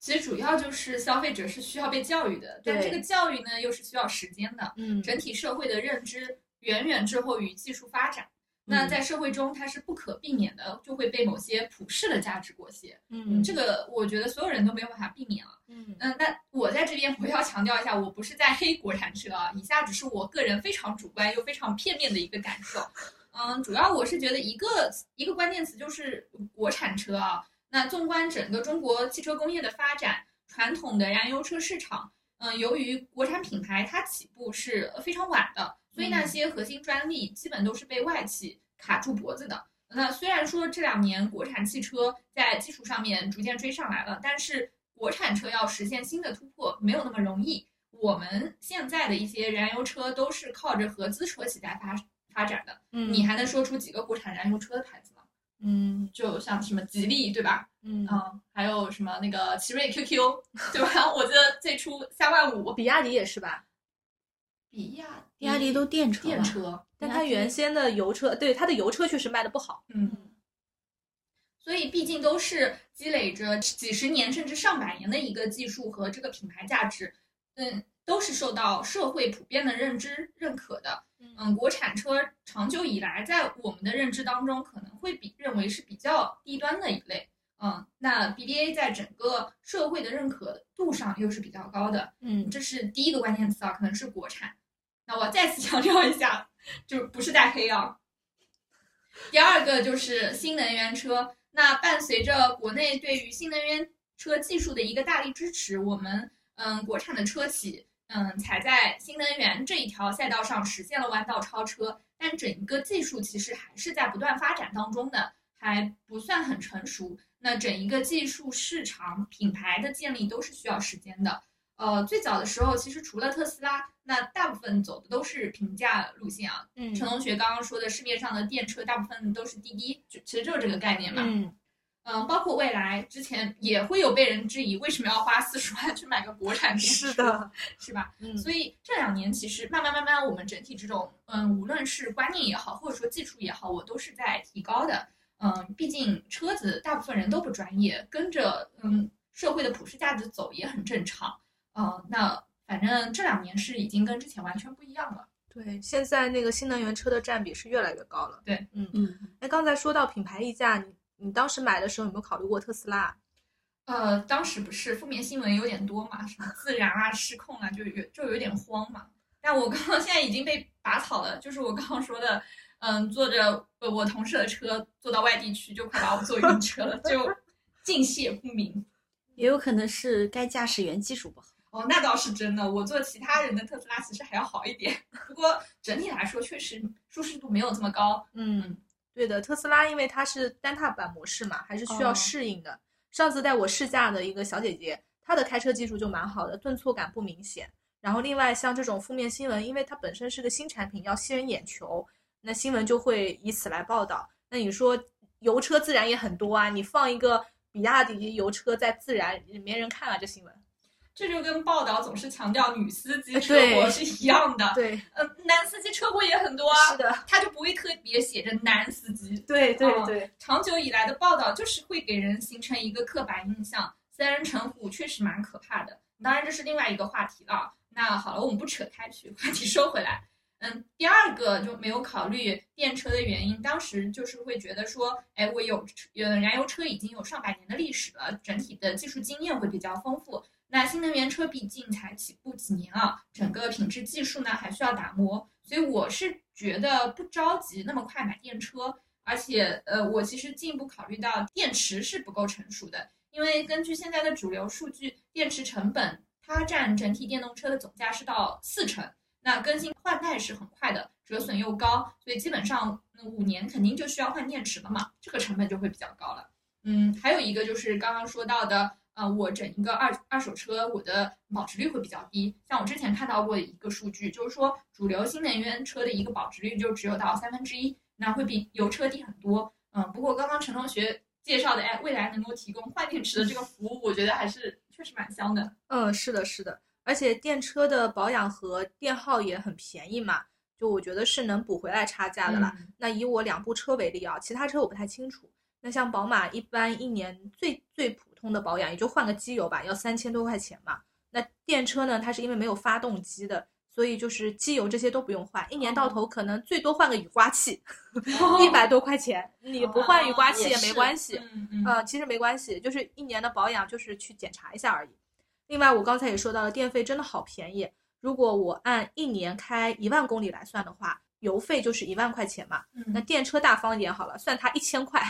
其实主要就是消费者是需要被教育的，但这个教育呢又是需要时间的。嗯整体社会的认知远远滞后于技术发展。那在社会中，它是不可避免的，就会被某些普世的价值裹挟。嗯这个我觉得所有人都没有办法避免啊。嗯嗯，但我在这边 我要强调一下，我不是在黑国产车啊，以下只是我个人非常主观又非常片面的一个感受。嗯，主要我是觉得一个一个关键词就是国产车啊。那纵观整个中国汽车工业的发展，传统的燃油车市场，嗯，由于国产品牌它起步是非常晚的，所以那些核心专利基本都是被外企卡住脖子的。那虽然说这两年国产汽车在技术上面逐渐追上来了，但是国产车要实现新的突破没有那么容易。我们现在的一些燃油车都是靠着合资车企在发发展的。嗯你还能说出几个国产燃油车的牌子吗？嗯就像什么吉利，对吧？嗯嗯，还有什么那个奇瑞 QQ，对吧？我记得最初三万五，比亚迪也是吧？比亚比亚迪都电车电车，但它原先的油车，对它的油车确实卖的不好。嗯，所以毕竟都是积累着几十年甚至上百年的一个技术和这个品牌价值，嗯，都是受到社会普遍的认知认可的。嗯，国产车长久以来在我们的认知当中可能会比认为是比较低端的一类。嗯，那 BBA 在整个社会的认可度上又是比较高的。嗯这是第一个关键词啊，可能是国产。那我再次强调一下，就不是带黑啊。第二个就是新能源车。那伴随着国内对于新能源车技术的一个大力支持，我们嗯国产的车企嗯才在新能源这一条赛道上实现了弯道超车。但整个技术其实还是在不断发展当中的，还不算很成熟。那整一个技术市场品牌的建立都是需要时间的。呃，最早的时候，其实除了特斯拉，那大部分走的都是平价路线啊。嗯陈同学刚刚说的，市面上的电车大部分都是滴滴，就其实就是这个概念嘛。嗯嗯，包括未来之前也会有被人质疑，为什么要花四十万去买个国产电车？是的，是吧？嗯所以这两年其实慢慢慢慢，我们整体这种嗯，无论是观念也好，或者说技术也好，我都是在提高的。嗯，毕竟车子大部分人都不专业，跟着嗯社会的普世价值走也很正常。嗯，那反正这两年是已经跟之前完全不一样了。对，现在那个新能源车的占比是越来越高了。对，嗯，嗯，哎，刚才说到品牌溢价，你你当时买的时候有没有考虑过特斯拉？呃，当时不是负面新闻有点多嘛，什么自燃啊、失控啊，就有就有点慌嘛。但我刚刚现在已经被拔草了，就是我刚刚说的，嗯，坐着呃我同事的车坐到外地去，就快把我坐晕车了，就尽泄不明。也有可能是该驾驶员技术不好。哦，那倒是真的，我坐其他人的特斯拉其实还要好一点，不过整体来说确实舒适度没有这么高。嗯，对的，特斯拉因为它是单踏板模式嘛，还是需要哦适应的。上次带我试驾的一个小姐姐，她的开车技术就蛮好的，顿挫感不明显。然后另外像这种负面新闻，因为它本身是个新产品，要吸人眼球，那新闻就会以此来报道。那你说油车自然也很多啊，你放一个比亚迪油车在自燃，没人看啊，这新闻。这就跟报道总是强调女司机车祸是一样的。对，呃，男司机车祸也很多啊，是的，他就不会特别写着男司机。对对哦对，长久以来的报道就是会给人形成一个刻板印象，三人成虎确实蛮可怕的。当然这是另外一个话题了。那好了，我们不扯开去，话题收回来。嗯，第二个就没有考虑电车的原因，当时就是会觉得说，哎，我有呃燃油车已经有上百年的历史了，整体的技术经验会比较丰富。那新能源车毕竟才起步几年啊，整个品质技术呢还需要打磨，所以我是觉得不着急那么快买电车。而且呃，我其实进一步考虑到电池是不够成熟的，因为根据现在的主流数据，电池成本它占整体电动车的总价是到四成。那更新换代是很快的，折损又高，所以基本上五年肯定就需要换电池了嘛，这个成本就会比较高了。嗯，还有一个就是刚刚说到的，呃，我整一个二二手车，我的保值率会比较低。像我之前看到过一个数据，就是说主流新能源车的一个保值率就只有到三分之一，那会比油车低很多。嗯，不过刚刚陈同学介绍的，哎，未来能够提供换电池的这个服务，我觉得还是确实蛮香的。嗯，是的，是的。而且电车的保养和电耗也很便宜嘛，就我觉得是能补回来差价的了。那以我两部车为例啊，其他车我不太清楚。那像宝马一般一年最最普通的保养也就换个机油吧，要三千多块钱嘛。那电车呢，它是因为没有发动机的，所以就是机油这些都不用换，一年到头可能最多换个雨刮器，一百多块钱。你不换雨刮器也没关系，嗯，其实没关系，就是一年的保养就是去检查一下而已。另外，我刚才也说到了，电费真的好便宜。如果我按一年开一万公里来算的话，油费就是一万块钱嘛。那电车大方一点好了，算它一千块，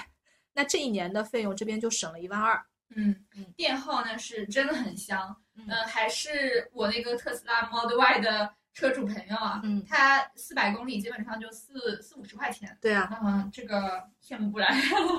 那这一年的费用这边就省了一万二。嗯嗯，电耗呢是真的很香。嗯，还是我那个特斯拉 Model Y 的车主朋友啊，嗯，他四百公里基本上就四四五十块钱。对啊，嗯，这个羡慕不来。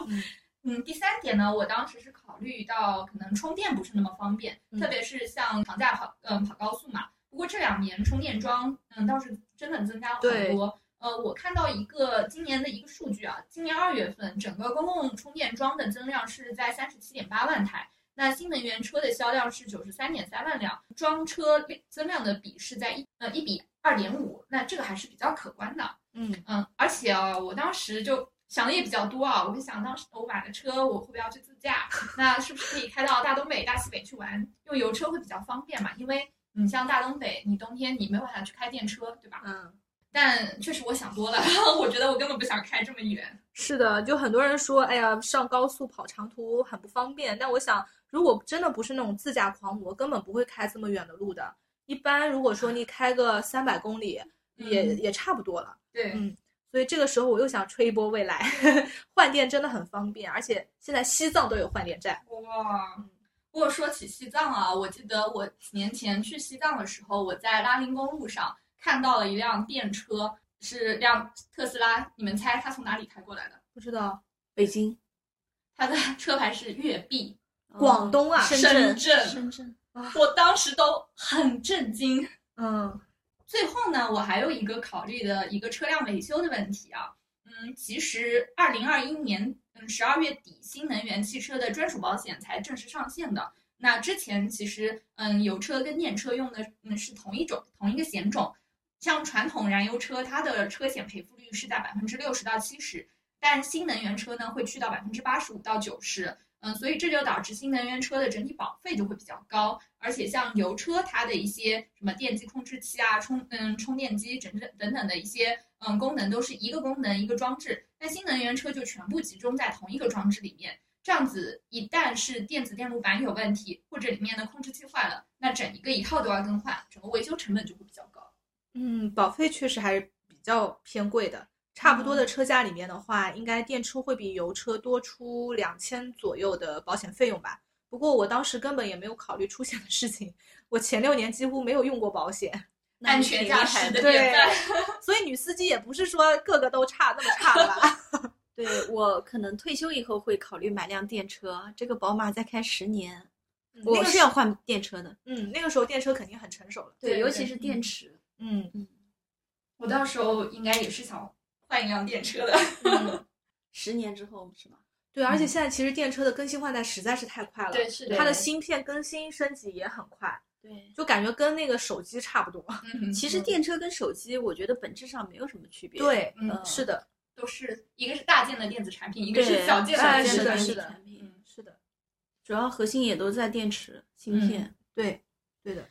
嗯，第三点呢，我当时是考虑到可能充电不是那么方便，特别是像长假跑，嗯，跑高速嘛。不过这两年充电桩，嗯，倒是真的增加了很多。呃，我看到一个今年的一个数据啊，今年二月份整个公共充电桩的增量是在三十七点八万台，那新能源车的销量是九十三点三万辆，装车增量的比是在一呃一比二点五，那这个还是比较可观的。嗯嗯，而且啊，我当时就。想的也比较多啊，我就想当时我买了车，我会不会要去自驾？那是不是可以开到大东北、大西北去玩？用油车会比较方便嘛？因为你像大东北，你冬天你没有办法去开电车，对吧？嗯。但确实我想多了，我觉得我根本不想开这么远。是的，就很多人说，哎呀，上高速跑长途很不方便。但我想，如果真的不是那种自驾狂魔，根本不会开这么远的路的。一般如果说你开个三百公里，也也差不多了。对，嗯。所以这个时候我又想吹一波未来，换电真的很方便，而且现在西藏都有换电站。哇，不过说起西藏啊，我记得我几年前去西藏的时候，我在拉林公路上看到了一辆电车，是辆特斯拉。你们猜它从哪里开过来的？不知道，北京。它的车牌是粤 B，广东啊，深圳。深圳。我当时都很震惊。嗯。最后呢，我还有一个考虑的一个车辆维修的问题啊，嗯，其实二零二一年嗯十二月底，新能源汽车的专属保险才正式上线的。那之前其实嗯油车跟电车用的嗯是同一种同一个险种，像传统燃油车，它的车险赔付率是在百分之六十到七十，但新能源车呢会去到百分之八十五到九十。嗯，所以这就导致新能源车的整体保费就会比较高，而且像油车，它的一些什么电机控制器啊、充嗯充电机整整等等的一些嗯功能都是一个功能一个装置，但新能源车就全部集中在同一个装置里面，这样子一旦是电子电路板有问题，或者里面的控制器坏了，那整一个一套都要更换，整个维修成本就会比较。嗯，保费确实还是比较偏贵的。差不多的车价里面的话，应该电车会比油车多出两千左右的保险费用吧。不过我当时根本也没有考虑出险的事情，我前六年几乎没有用过保险，安全驾驶的典范。所以女司机也不是说个个都差那么差的吧？对我可能退休以后会考虑买辆电车，这个宝马再开十年，我是要换电车的。嗯，那个时候电车肯定很成熟了，对，尤其是电池。嗯嗯，我到时候应该也是想。换一辆电车的，十年之后是吗？对，而且现在其实电车的更新换代实在是太快了，对，是的它的芯片更新升级也很快，对，就感觉跟那个手机差不多。其实电车跟手机，我觉得本质上没有什么区别。对，嗯是的，都是一个是大件的电子产品，一个是小件的电子产品。嗯，是的。主要核心也都在电池芯片。对，对的。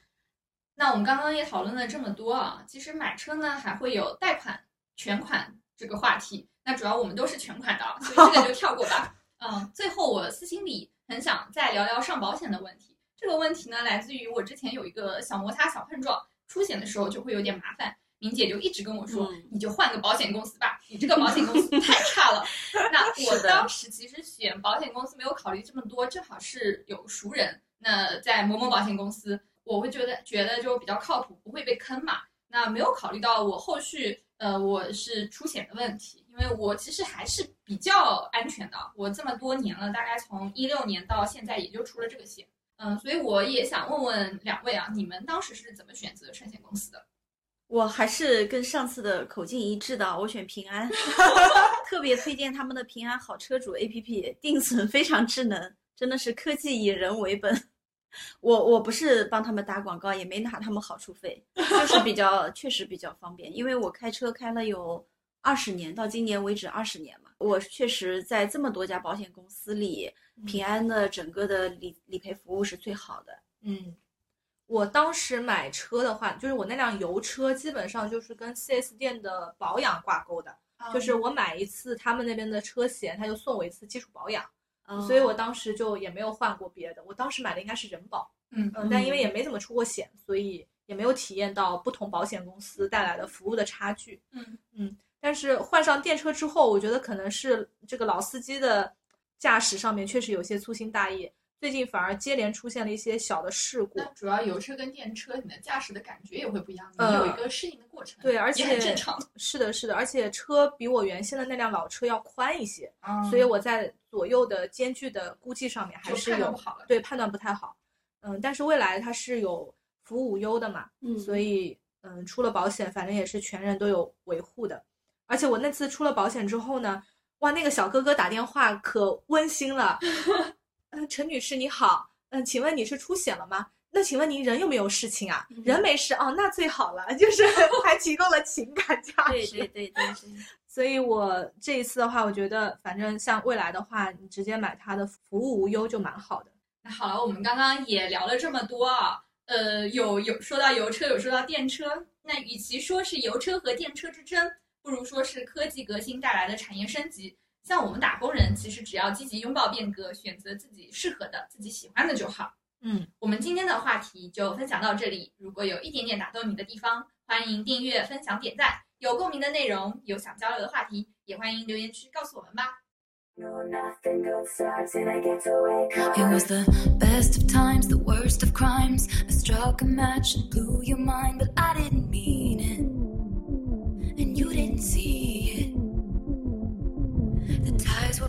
那我们刚刚也讨论了这么多啊，其实买车呢还会有贷款、全款这个话题。那主要我们都是全款的，所以这个就跳过吧。嗯，最后我私心里很想再聊聊上保险的问题。这个问题呢，来自于我之前有一个小摩擦、小碰撞，出险的时候就会有点麻烦。明姐就一直跟我说，你就换个保险公司吧，你 这个保险公司太差了。那 我当时其实选保险公司没有考虑这么多，正好是有熟人，那在某某保险公司，我会觉得觉得就比较靠谱，不会被坑嘛。那没有考虑到我后续，呃，我是出险的问题，因为我其实还是比较安全的，我这么多年了，大概从一六年到现在也就出了这个险，嗯，所以我也想问问两位啊，你们当时是怎么选择车险公司的？我还是跟上次的口径一致的，我选平安，特别推荐他们的平安好车主 APP，定损非常智能，真的是科技以人为本。我我不是帮他们打广告，也没拿他们好处费，就是比较确实比较方便，因为我开车开了有二十年，到今年为止二十年嘛，我确实在这么多家保险公司里，平安的整个的理理赔服务是最好的。嗯。我当时买车的话，就是我那辆油车基本上就是跟 4S 店的保养挂钩的，就是我买一次他们那边的车险，他就送我一次基础保养，所以我当时就也没有换过别的。我当时买的应该是人保，嗯嗯，但因为也没怎么出过险，所以也没有体验到不同保险公司带来的服务的差距。嗯嗯，但是换上电车之后，我觉得可能是这个老司机的驾驶上面确实有些粗心大意。最近反而接连出现了一些小的事故。主要油车跟电车，你的驾驶的感觉也会不一样，你有一个适应的过程。对，而且很正常。是的，是的，而且车比我原先的那辆老车要宽一些，所以我在左右的间距的估计上面还是有对判断不太好。嗯，但是未来它是有服务无忧的嘛，所以嗯出了保险，反正也是全人都有维护的。而且我那次出了保险之后呢，哇，那个小哥哥打电话可温馨了。嗯，陈女士你好，嗯，请问你是出险了吗？那请问您人有没有事情啊？人没事哦，那最好了，就是 还提供了情感价值。对对对对对。所以我这一次的话，我觉得反正像未来的话，你直接买它的服务无忧就蛮好的。那好了，我们刚刚也聊了这么多啊，呃，有有说到油车，有说到电车，那与其说是油车和电车之争，不如说是科技革新带来的产业升级。像我们打工人，其实只要积极拥抱变革，选择自己适合的、自己喜欢的就好。嗯，我们今天的话题就分享到这里。如果有一点点打动你的地方，欢迎订阅、分享、点赞。有共鸣的内容，有想交流的话题，也欢迎留言区告诉我们吧。were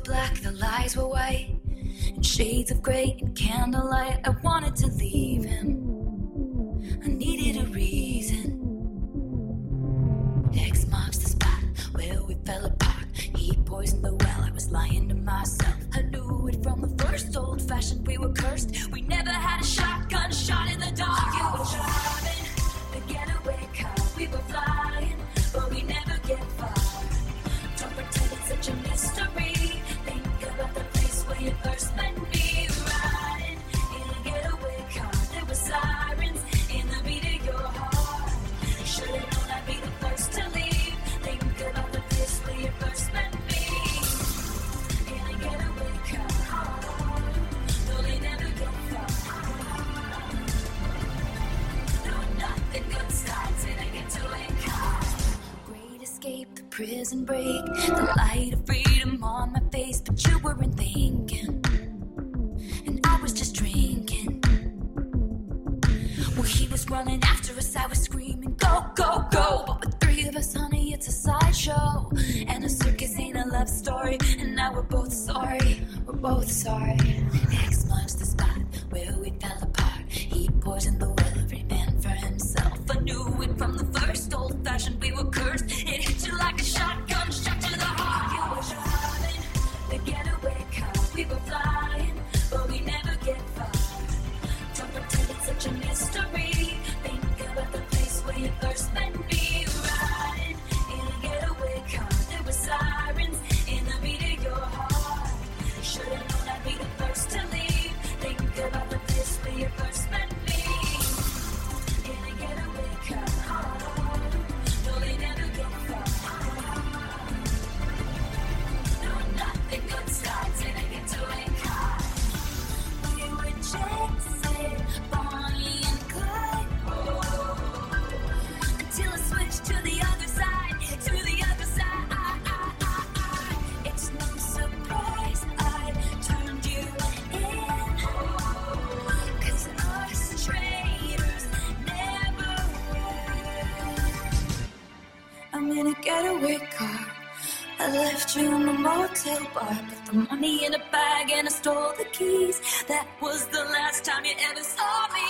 black, the lies were white. In shades of grey and candlelight, I wanted to leave him. I needed a reason. X marks the spot where we fell apart. He poisoned the well, I was lying to myself. I knew it from the first old fashioned, we were cursed. We never had a shotgun shot in the dark. You were driving the getaway car, we were flying, but we never stole the keys. That was the last time you ever saw me.